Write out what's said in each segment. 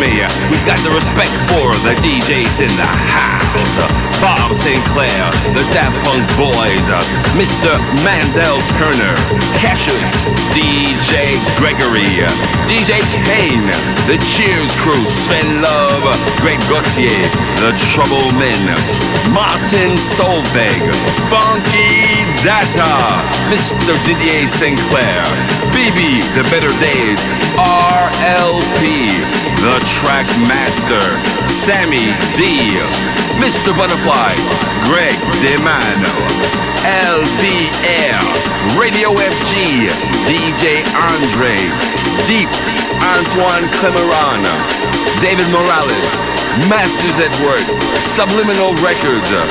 me. We've got the respect for the DJs in the house. Bob Sinclar, the Daft Punk Boys, Mr. Mandel Turner, Cassius, DJ Gregory, DJ Kane, the Cheers Crew, Sven Love, Greg Gauthier, the Trouble Men, Martin Solveig, Funky Data, Mr. Didier Sinclair, BB, The Better Days, RLP, The Track Master, Sammy D, Mr. Butterfly, Greg DeMano, LBR, Radio FG, DJ Andre, Deep, Antoine Clamaran, David Morales, Masters at Work, Subliminal Records. Uh.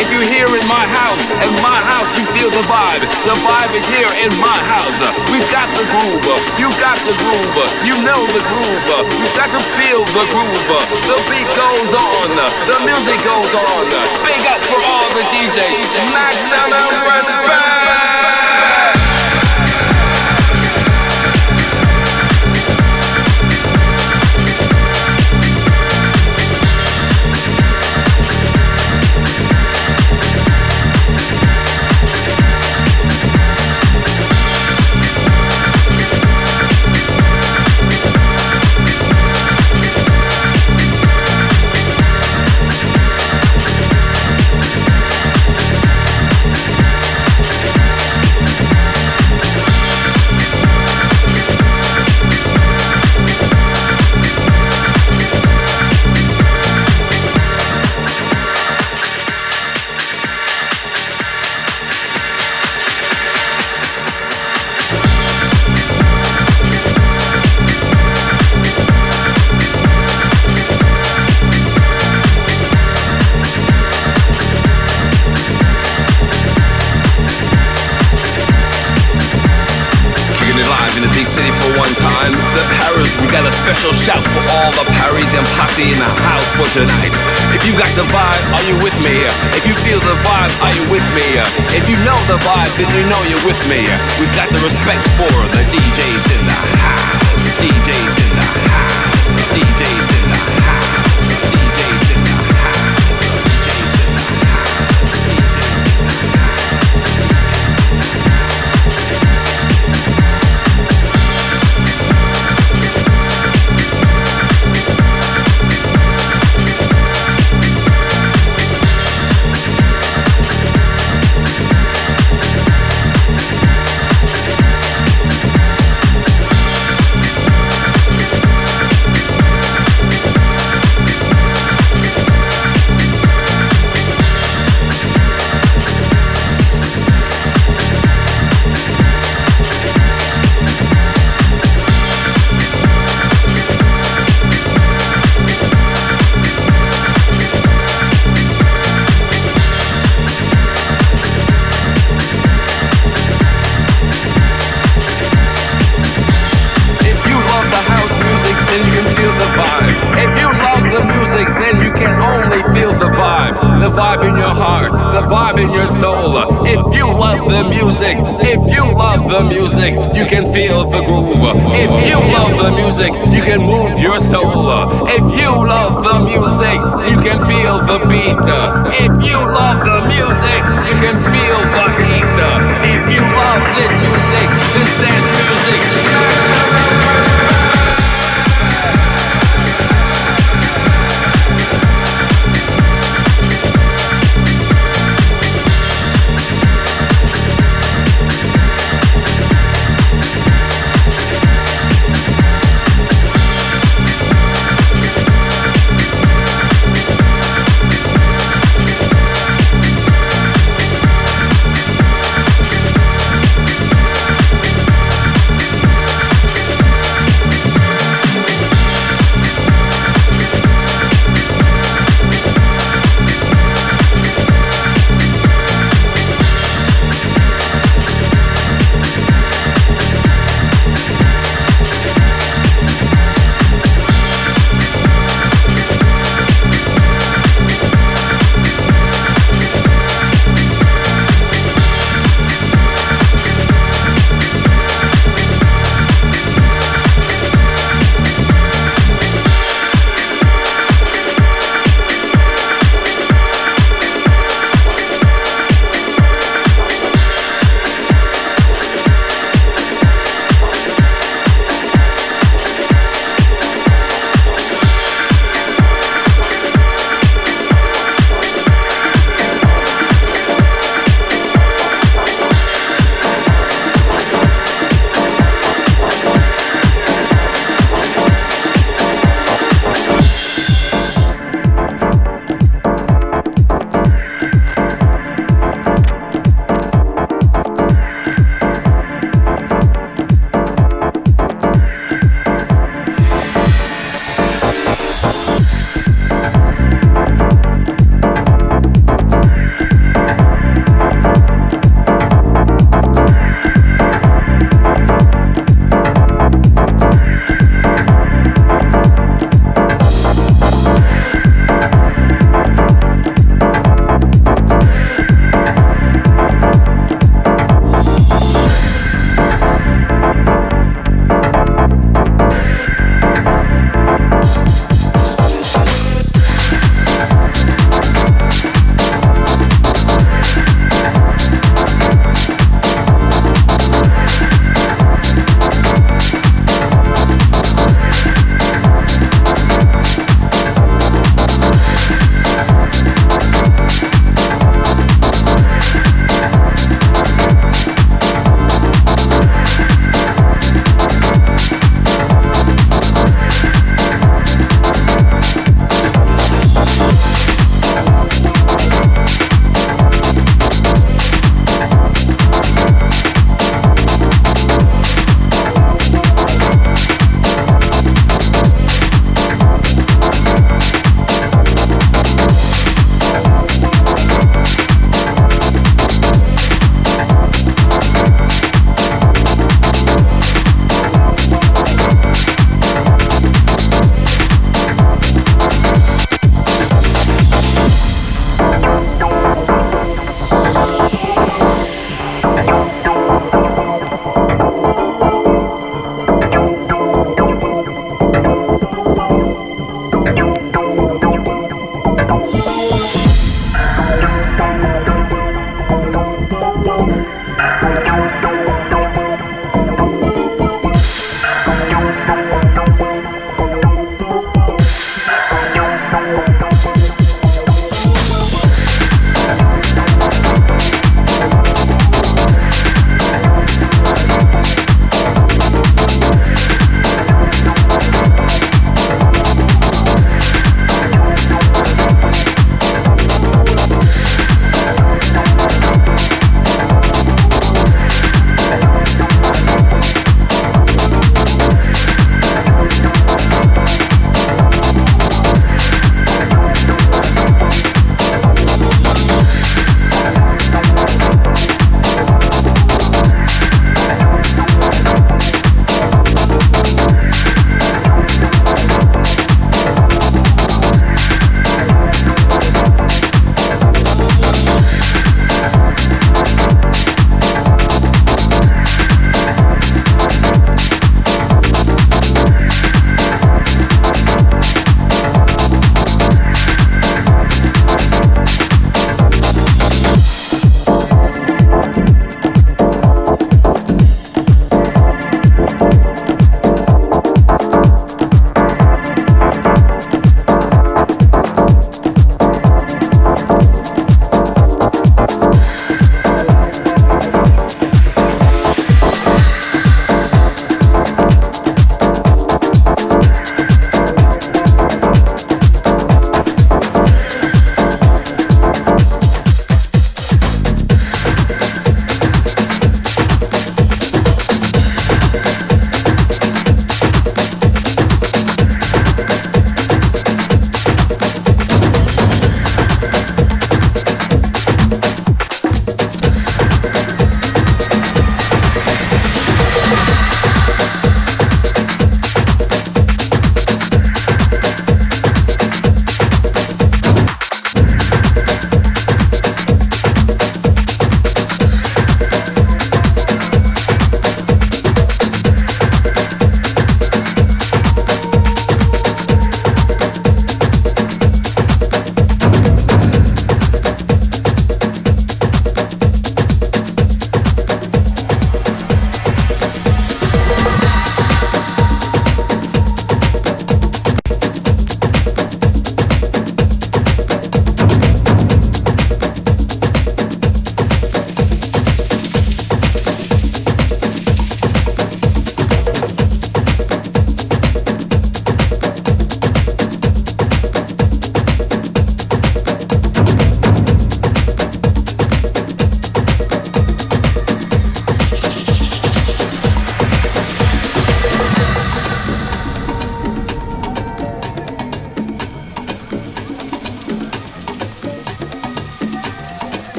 If you're here in my house, in my house, you feel the vibe. The vibe is here in my house. Uh. We've got the groove. Uh. You got the groove. You know the groove. You've got to feel the groove. The beat goes on. The music goes on. Big up for all the DJs. Maximum respect. Special shout for all the Parisian posse in the house for tonight. If you got the vibe, are you with me? If you feel the vibe, are you with me? If you know the vibe, then you know you're with me. We've got the respect for the DJs in the house. DJs in the house. DJs in the house.